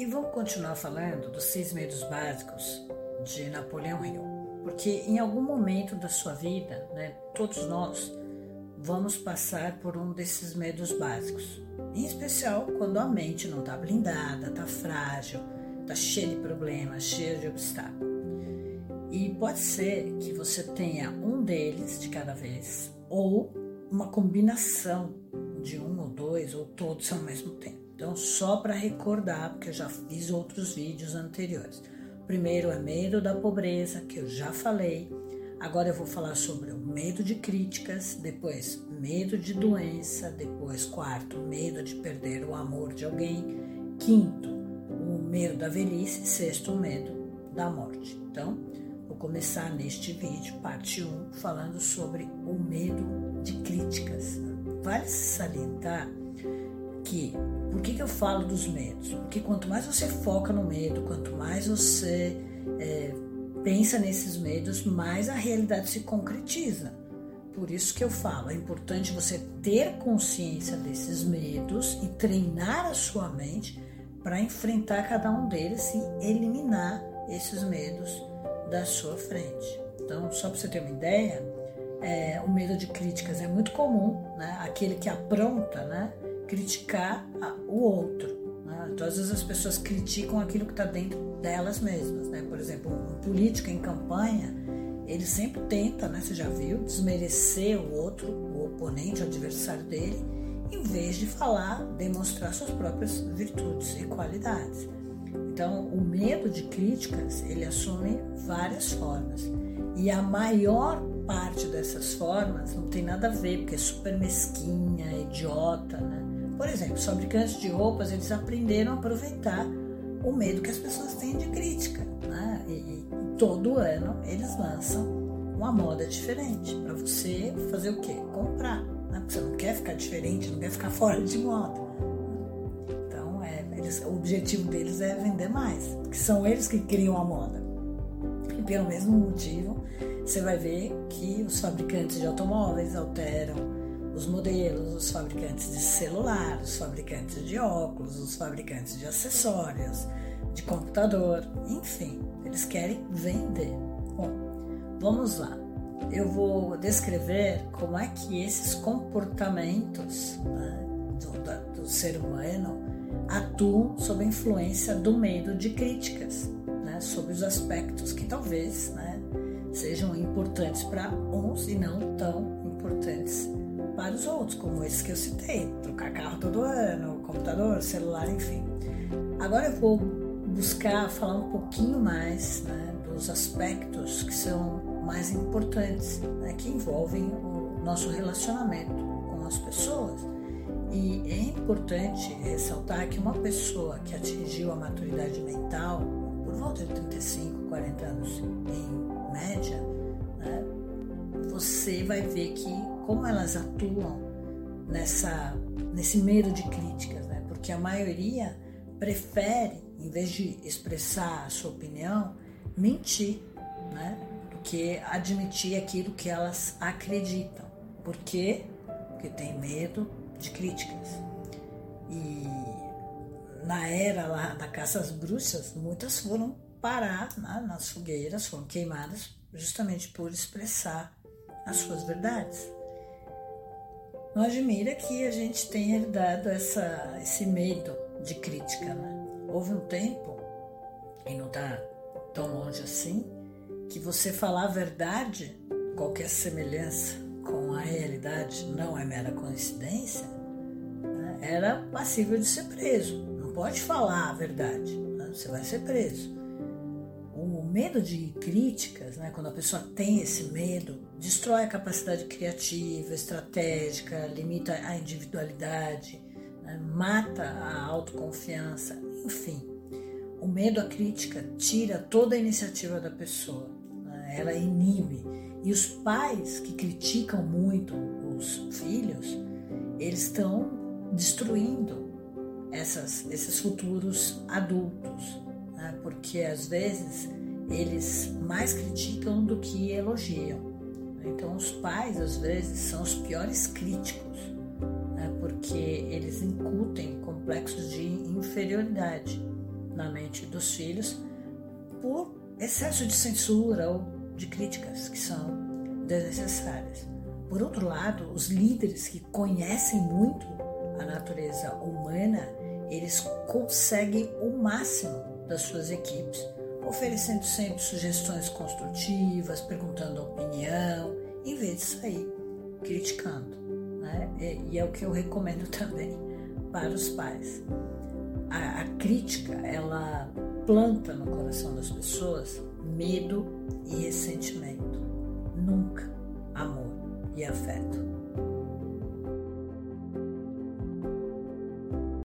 E vamos continuar falando dos seis medos básicos de Napoleão Hill, porque em algum momento da sua vida, né, todos nós vamos passar por um desses medos básicos, em especial quando a mente não está blindada, está frágil, está cheia de problemas, cheia de obstáculos. E pode ser que você tenha um deles de cada vez, ou uma combinação de um ou dois, ou todos ao mesmo tempo. Então, só para recordar, porque eu já fiz outros vídeos anteriores. Primeiro é medo da pobreza, que eu já falei. Agora eu vou falar sobre o medo de críticas, depois medo de doença, depois quarto, medo de perder o amor de alguém, quinto, o medo da velhice, sexto, o medo da morte. Então, vou começar neste vídeo, parte 1, falando sobre o medo de críticas. Vale salientar por que, que eu falo dos medos? Porque quanto mais você foca no medo, quanto mais você é, pensa nesses medos, mais a realidade se concretiza. Por isso que eu falo, é importante você ter consciência desses medos e treinar a sua mente para enfrentar cada um deles e eliminar esses medos da sua frente. Então, só para você ter uma ideia, é, o medo de críticas é muito comum, né? Aquele que apronta, né? Criticar o outro. Né? Vezes as pessoas criticam aquilo que está dentro delas mesmas. Né? Por exemplo, um político em campanha, ele sempre tenta, né, você já viu, desmerecer o outro, o oponente, o adversário dele, em vez de falar, demonstrar suas próprias virtudes e qualidades. Então, o medo de críticas, ele assume várias formas. E a maior parte dessas formas não tem nada a ver, porque é super mesquinha, idiota, né? Por exemplo, os fabricantes de roupas, eles aprenderam a aproveitar o medo que as pessoas têm de crítica, né? E, e todo ano eles lançam uma moda diferente para você fazer o quê? Comprar, né? Porque você não quer ficar diferente, não quer ficar fora de moda. Então, é, eles, o objetivo deles é vender mais, porque são eles que criam a moda. E pelo mesmo motivo, você vai ver que os fabricantes de automóveis alteram os modelos, os fabricantes de celular, os fabricantes de óculos, os fabricantes de acessórios, de computador, enfim, eles querem vender. Bom, vamos lá. Eu vou descrever como é que esses comportamentos né, do, do, ser humano atuam sob a influência do medo de críticas, né, sobre os aspectos que talvez né, sejam importantes para uns e não tão importantes vários outros, como esses que eu citei, trocar carro todo ano, computador, celular, enfim. Agora eu vou buscar falar um pouquinho mais né, dos aspectos que são mais importantes, né, que envolvem o nosso relacionamento com as pessoas. E é importante ressaltar que uma pessoa que atingiu a maturidade mental, por volta de 35, 40 anos em média, né, você vai ver que como elas atuam nessa, nesse medo de críticas, né? Porque a maioria prefere, em vez de expressar a sua opinião, mentir, né? Do que admitir aquilo que elas acreditam. Por quê? Porque tem medo de críticas. E na era lá da caça às bruxas, muitas foram parar né, nas fogueiras, foram queimadas justamente por expressar as suas verdades. Não admira que a gente tenha herdado essa, esse medo de crítica. Né? Houve um tempo, e não está tão longe assim, que você falar a verdade, qualquer semelhança com a realidade não é mera coincidência, né? era passível de ser preso. Não pode falar a verdade, né? você vai ser preso medo de críticas, né, quando a pessoa tem esse medo, destrói a capacidade criativa, estratégica, limita a individualidade, né, mata a autoconfiança, enfim. O medo à crítica tira toda a iniciativa da pessoa, né, ela inibe. E os pais que criticam muito os filhos, eles estão destruindo essas, esses futuros adultos, né, porque às vezes eles mais criticam do que elogiam. Então, os pais, às vezes, são os piores críticos, né? porque eles incutem complexos de inferioridade na mente dos filhos por excesso de censura ou de críticas que são desnecessárias. Por outro lado, os líderes que conhecem muito a natureza humana, eles conseguem o máximo das suas equipes, oferecendo sempre sugestões construtivas, perguntando a opinião, em vez de sair criticando. Né? E, é o que eu recomendo também para os pais. A, a crítica, ela planta no coração das pessoas medo e ressentimento, nunca amor e afeto.